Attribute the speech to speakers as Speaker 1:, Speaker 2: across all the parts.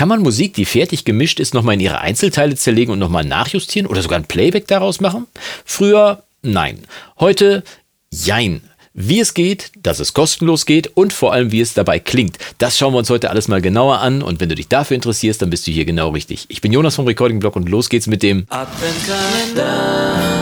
Speaker 1: Kann man Musik, die fertig gemischt ist, nochmal in ihre Einzelteile zerlegen und nochmal nachjustieren oder sogar ein Playback daraus machen? Früher nein. Heute jein. Wie es geht, dass es kostenlos geht und vor allem, wie es dabei klingt. Das schauen wir uns heute alles mal genauer an und wenn du dich dafür interessierst, dann bist du hier genau richtig. Ich bin Jonas vom Recording Blog und los geht's mit dem Adventkalender.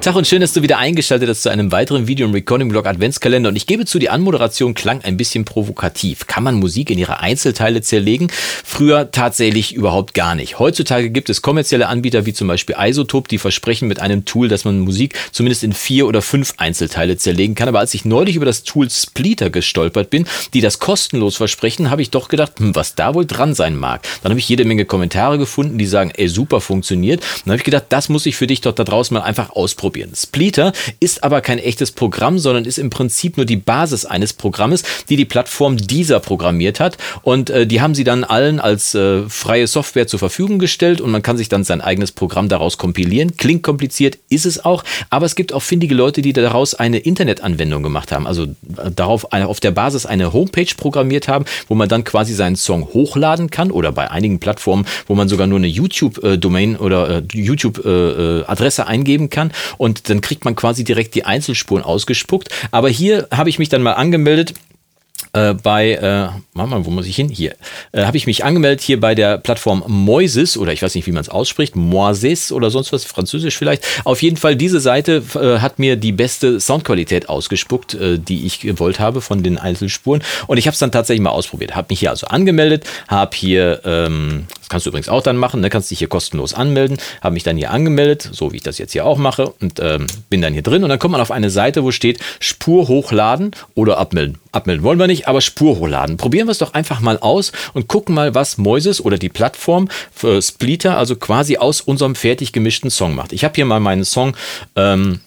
Speaker 1: Tag und schön, dass du wieder eingeschaltet hast zu einem weiteren Video im Recording-Blog Adventskalender. Und ich gebe zu, die Anmoderation klang ein bisschen provokativ. Kann man Musik in ihre Einzelteile zerlegen? Früher tatsächlich überhaupt gar nicht. Heutzutage gibt es kommerzielle Anbieter wie zum Beispiel Isotope, die versprechen mit einem Tool, dass man Musik zumindest in vier oder fünf Einzelteile zerlegen kann. Aber als ich neulich über das Tool Splitter gestolpert bin, die das kostenlos versprechen, habe ich doch gedacht, hm, was da wohl dran sein mag. Dann habe ich jede Menge Kommentare gefunden, die sagen, ey, super funktioniert. Und dann habe ich gedacht, das muss ich für dich doch da draußen mal einfach ausprobieren ausprobieren. Spleeter ist aber kein echtes Programm, sondern ist im Prinzip nur die Basis eines Programmes, die die Plattform dieser programmiert hat. Und äh, die haben sie dann allen als äh, freie Software zur Verfügung gestellt und man kann sich dann sein eigenes Programm daraus kompilieren. Klingt kompliziert, ist es auch, aber es gibt auch findige Leute, die daraus eine Internetanwendung gemacht haben, also äh, darauf auf der Basis eine Homepage programmiert haben, wo man dann quasi seinen Song hochladen kann oder bei einigen Plattformen, wo man sogar nur eine YouTube-Domain oder YouTube-Adresse eingeben kann und dann kriegt man quasi direkt die Einzelspuren ausgespuckt. Aber hier habe ich mich dann mal angemeldet äh, bei, äh, mal, wo muss ich hin? Hier. Äh, habe ich mich angemeldet hier bei der Plattform Moises oder ich weiß nicht, wie man es ausspricht, Moises oder sonst was, französisch vielleicht. Auf jeden Fall, diese Seite äh, hat mir die beste Soundqualität ausgespuckt, äh, die ich gewollt habe von den Einzelspuren. Und ich habe es dann tatsächlich mal ausprobiert. Habe mich hier also angemeldet, habe hier, ähm, kannst du übrigens auch dann machen, ne? kannst dich hier kostenlos anmelden, habe mich dann hier angemeldet, so wie ich das jetzt hier auch mache und ähm, bin dann hier drin und dann kommt man auf eine Seite, wo steht Spur hochladen oder abmelden. Abmelden wollen wir nicht, aber Spur hochladen. Probieren wir es doch einfach mal aus und gucken mal, was Moises oder die Plattform für Splitter also quasi aus unserem fertig gemischten Song macht. Ich habe hier mal meinen Song ähm,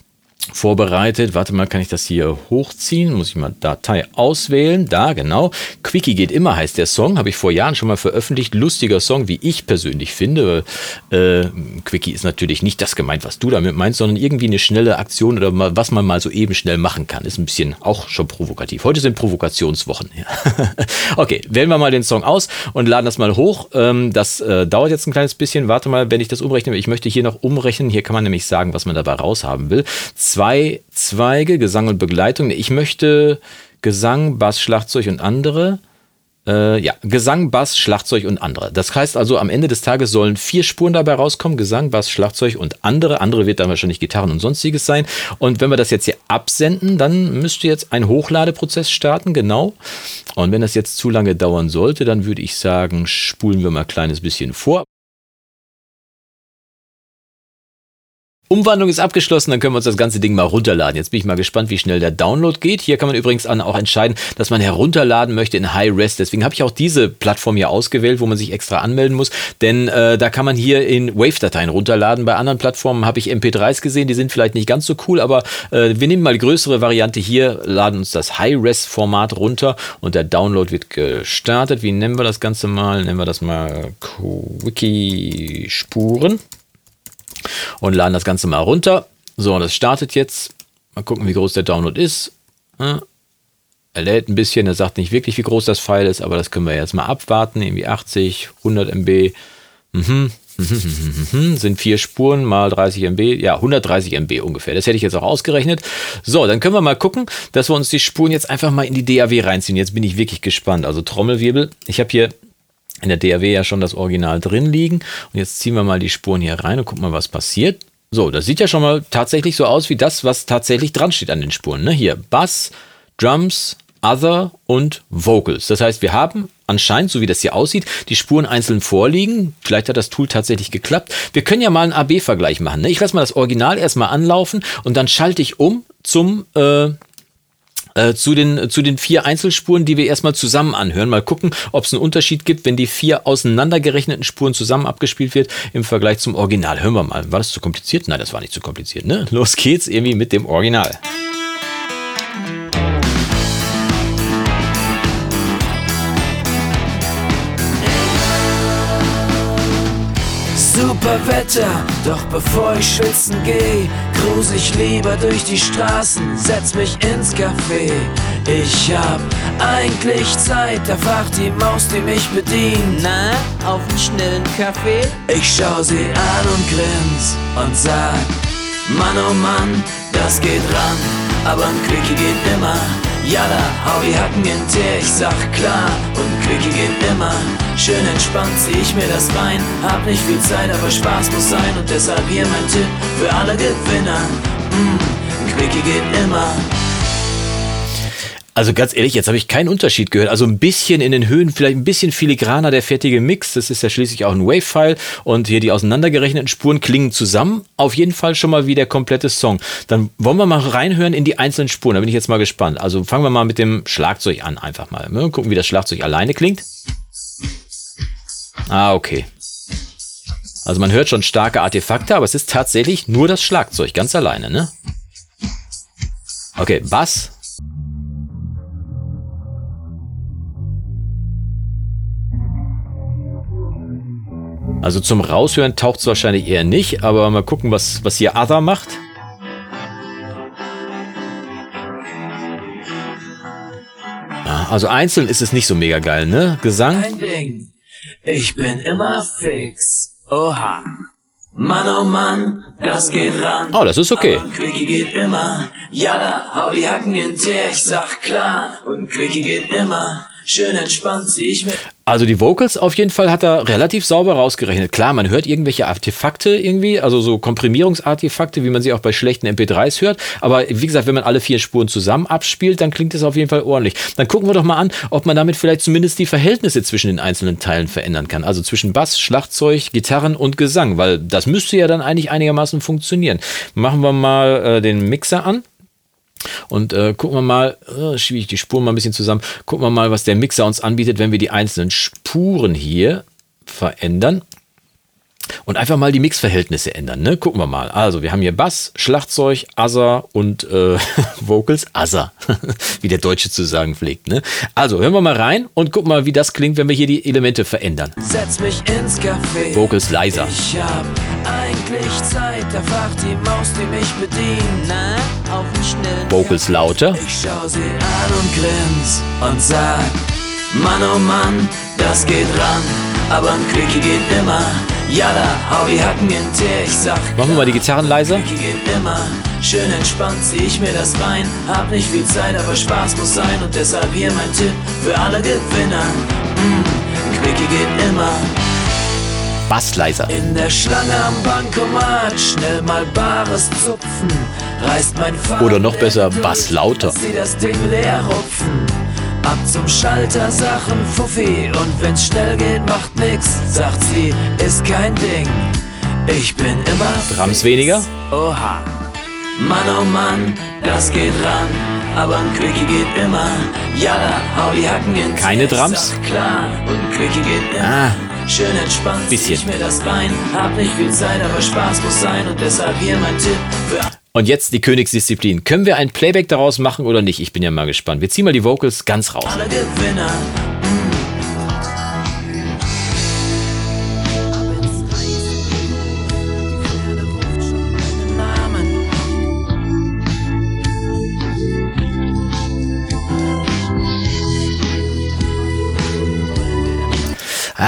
Speaker 1: vorbereitet. Warte mal, kann ich das hier hochziehen? Muss ich mal Datei auswählen? Da, genau. Quickie geht immer heißt der Song. Habe ich vor Jahren schon mal veröffentlicht. Lustiger Song, wie ich persönlich finde. Äh, Quickie ist natürlich nicht das gemeint, was du damit meinst, sondern irgendwie eine schnelle Aktion oder mal, was man mal so eben schnell machen kann. Ist ein bisschen auch schon provokativ. Heute sind Provokationswochen. okay, wählen wir mal den Song aus und laden das mal hoch. Ähm, das äh, dauert jetzt ein kleines bisschen. Warte mal, wenn ich das umrechne. Ich möchte hier noch umrechnen. Hier kann man nämlich sagen, was man dabei raushaben will zwei Zweige, Gesang und Begleitung. Ich möchte Gesang, Bass, Schlagzeug und andere. Äh, ja, Gesang, Bass, Schlagzeug und andere. Das heißt also, am Ende des Tages sollen vier Spuren dabei rauskommen: Gesang, Bass, Schlagzeug und andere. Andere wird dann wahrscheinlich Gitarren und sonstiges sein. Und wenn wir das jetzt hier absenden, dann müsste jetzt ein Hochladeprozess starten, genau. Und wenn das jetzt zu lange dauern sollte, dann würde ich sagen, spulen wir mal ein kleines bisschen vor. Umwandlung ist abgeschlossen, dann können wir uns das ganze Ding mal runterladen. Jetzt bin ich mal gespannt, wie schnell der Download geht. Hier kann man übrigens auch entscheiden, dass man herunterladen möchte in High Res. Deswegen habe ich auch diese Plattform hier ausgewählt, wo man sich extra anmelden muss. Denn äh, da kann man hier in Wave-Dateien runterladen. Bei anderen Plattformen habe ich MP3s gesehen, die sind vielleicht nicht ganz so cool, aber äh, wir nehmen mal die größere Variante hier, laden uns das High-Res-Format runter und der Download wird gestartet. Wie nennen wir das Ganze mal? Nennen wir das mal Quickie-Spuren und laden das Ganze mal runter. So, und das startet jetzt. Mal gucken, wie groß der Download ist. Er lädt ein bisschen, er sagt nicht wirklich, wie groß das File ist, aber das können wir jetzt mal abwarten. Irgendwie 80, 100 MB. Mhm. Sind vier Spuren mal 30 MB, ja, 130 MB ungefähr. Das hätte ich jetzt auch ausgerechnet. So, dann können wir mal gucken, dass wir uns die Spuren jetzt einfach mal in die DAW reinziehen. Jetzt bin ich wirklich gespannt. Also Trommelwirbel. Ich habe hier in der DAW ja schon das Original drin liegen. Und jetzt ziehen wir mal die Spuren hier rein und gucken mal, was passiert. So, das sieht ja schon mal tatsächlich so aus wie das, was tatsächlich dran steht an den Spuren. Ne? Hier Bass, Drums, Other und Vocals. Das heißt, wir haben anscheinend, so wie das hier aussieht, die Spuren einzeln vorliegen. Vielleicht hat das Tool tatsächlich geklappt. Wir können ja mal einen AB-Vergleich machen. Ne? Ich lasse mal das Original erstmal anlaufen und dann schalte ich um zum äh, äh, zu, den, zu den vier Einzelspuren, die wir erstmal zusammen anhören. Mal gucken, ob es einen Unterschied gibt, wenn die vier auseinandergerechneten Spuren zusammen abgespielt wird im Vergleich zum Original. Hören wir mal. War das zu kompliziert? Nein, das war nicht zu kompliziert. Ne? Los geht's irgendwie mit dem Original.
Speaker 2: Super Wetter, doch bevor ich schwitzen geh, cruise ich lieber durch die Straßen, setz mich ins Café. Ich hab eigentlich Zeit, da fragt die Maus, die mich bedient.
Speaker 3: Na, auf einen schnellen Kaffee?
Speaker 2: Ich schau sie an und grins und sag, Mann oh Mann, das geht ran, aber ein Quickie geht immer. Jalla, hau die Hacken in Tee, ich sag klar, und Quickie geht immer. Schön entspannt zieh ich mir das rein, hab nicht viel Zeit, aber Spaß muss sein und deshalb hier mein Tipp für alle Gewinner. Mm, ein Quickie geht immer.
Speaker 1: Also ganz ehrlich, jetzt habe ich keinen Unterschied gehört. Also ein bisschen in den Höhen, vielleicht ein bisschen filigraner der fertige Mix. Das ist ja schließlich auch ein Wave-File und hier die auseinandergerechneten Spuren klingen zusammen. Auf jeden Fall schon mal wie der komplette Song. Dann wollen wir mal reinhören in die einzelnen Spuren. Da bin ich jetzt mal gespannt. Also fangen wir mal mit dem Schlagzeug an, einfach mal. Ne? Gucken, wie das Schlagzeug alleine klingt. Ah, okay. Also man hört schon starke Artefakte, aber es ist tatsächlich nur das Schlagzeug, ganz alleine, ne? Okay, Bass. Also zum Raushören taucht es wahrscheinlich eher nicht, aber mal gucken, was, was hier Other macht. Ja, also einzeln ist es nicht so mega geil, ne? Gesang.
Speaker 2: Ein Ding, ich bin immer fix. Oha. Mann, oh Mann, das geht ran.
Speaker 1: Oh, das ist okay.
Speaker 2: Aber Quickie geht immer. Jalla, hau die Hacken in Tee, ich sag klar. Und Quickie geht immer. Schön entspannt zieh ich mir.
Speaker 1: Also die Vocals auf jeden Fall hat er relativ sauber rausgerechnet. Klar, man hört irgendwelche Artefakte irgendwie, also so Komprimierungsartefakte, wie man sie auch bei schlechten MP3s hört. Aber wie gesagt, wenn man alle vier Spuren zusammen abspielt, dann klingt es auf jeden Fall ordentlich. Dann gucken wir doch mal an, ob man damit vielleicht zumindest die Verhältnisse zwischen den einzelnen Teilen verändern kann. Also zwischen Bass, Schlagzeug, Gitarren und Gesang, weil das müsste ja dann eigentlich einigermaßen funktionieren. Machen wir mal äh, den Mixer an. Und äh, gucken wir mal, äh, schiebe ich die Spuren mal ein bisschen zusammen, gucken wir mal, was der Mixer uns anbietet, wenn wir die einzelnen Spuren hier verändern und einfach mal die Mixverhältnisse ändern. Ne? Gucken wir mal. Also, wir haben hier Bass, Schlagzeug, Azzer und äh, Vocals. Azzer, wie der Deutsche zu sagen pflegt. Ne? Also, hören wir mal rein und gucken mal, wie das klingt, wenn wir hier die Elemente verändern.
Speaker 2: Setz mich ins Café.
Speaker 1: Vocals leiser.
Speaker 2: Ich hab eigentlich Zeit, da fragt die Maus, die mich bedient.
Speaker 3: Na, schnellen
Speaker 1: Vocals lauter.
Speaker 2: Ich schau sie an und grins und sag, Mann, oh Mann, das geht ran, aber ein Quickie geht immer. Jalla, hau die Hacken in Tee, ich sag,
Speaker 1: Machen wir mal die Gitarren leiser.
Speaker 2: Quickie geht immer. Schön entspannt zieh ich mir das rein. Hab nicht viel Zeit, aber Spaß muss sein und deshalb hier mein Tipp für alle Gewinner. Mm, Quickie geht immer.
Speaker 1: Bass leiser.
Speaker 2: In der Schlange am Bankomat, schnell mal Bares zupfen. Reißt mein Vater.
Speaker 1: Oder noch besser, Bass lauter.
Speaker 2: Sie das Ding leer rupfen. Ab zum Schalter, Sachen Fuffi. Und wenn's schnell geht, macht nix. Sagt sie, ist kein Ding. Ich bin immer.
Speaker 1: Drums weniger.
Speaker 2: Oha. Mann, oh Mann, das geht ran. Aber ein Quickie geht immer. Jalla, hau die Hacken in
Speaker 1: Keine Drums?
Speaker 2: Klar, und Quickie geht immer.
Speaker 1: Ah.
Speaker 2: Schön entspannt,
Speaker 1: Bisschen.
Speaker 2: ich mir das rein. Hab nicht viel Zeit, aber Spaß muss sein. Und deshalb hier mein Tipp für
Speaker 1: Und jetzt die Königsdisziplin. Können wir ein Playback daraus machen oder nicht? Ich bin ja mal gespannt. Wir ziehen mal die Vocals ganz raus.
Speaker 2: alle Gewinner.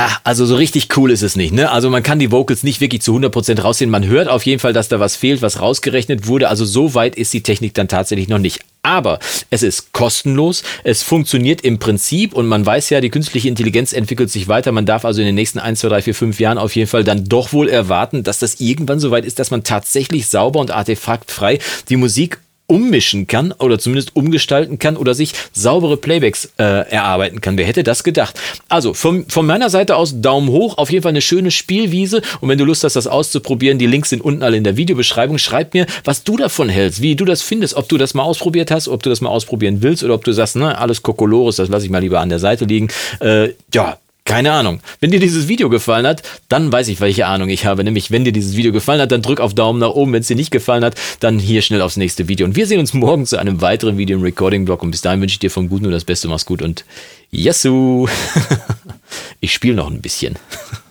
Speaker 1: Ah, also so richtig cool ist es nicht. Ne? Also man kann die Vocals nicht wirklich zu 100% raussehen. Man hört auf jeden Fall, dass da was fehlt, was rausgerechnet wurde. Also so weit ist die Technik dann tatsächlich noch nicht. Aber es ist kostenlos, es funktioniert im Prinzip und man weiß ja, die künstliche Intelligenz entwickelt sich weiter. Man darf also in den nächsten 1, 2, 3, 4, 5 Jahren auf jeden Fall dann doch wohl erwarten, dass das irgendwann so weit ist, dass man tatsächlich sauber und artefaktfrei die Musik ummischen kann oder zumindest umgestalten kann oder sich saubere Playbacks äh, erarbeiten kann. Wer hätte das gedacht? Also von, von meiner Seite aus Daumen hoch, auf jeden Fall eine schöne Spielwiese und wenn du Lust hast, das auszuprobieren, die Links sind unten alle in der Videobeschreibung. Schreib mir, was du davon hältst, wie du das findest, ob du das mal ausprobiert hast, ob du das mal ausprobieren willst oder ob du sagst, na, alles Kokolores, das lasse ich mal lieber an der Seite liegen. Äh, ja, keine Ahnung. Wenn dir dieses Video gefallen hat, dann weiß ich, welche Ahnung ich habe. Nämlich, wenn dir dieses Video gefallen hat, dann drück auf Daumen nach oben. Wenn es dir nicht gefallen hat, dann hier schnell aufs nächste Video. Und wir sehen uns morgen zu einem weiteren Video im Recording-Blog. Und bis dahin wünsche ich dir vom Guten nur das Beste. Mach's gut und Yassou! Ich spiele noch ein bisschen.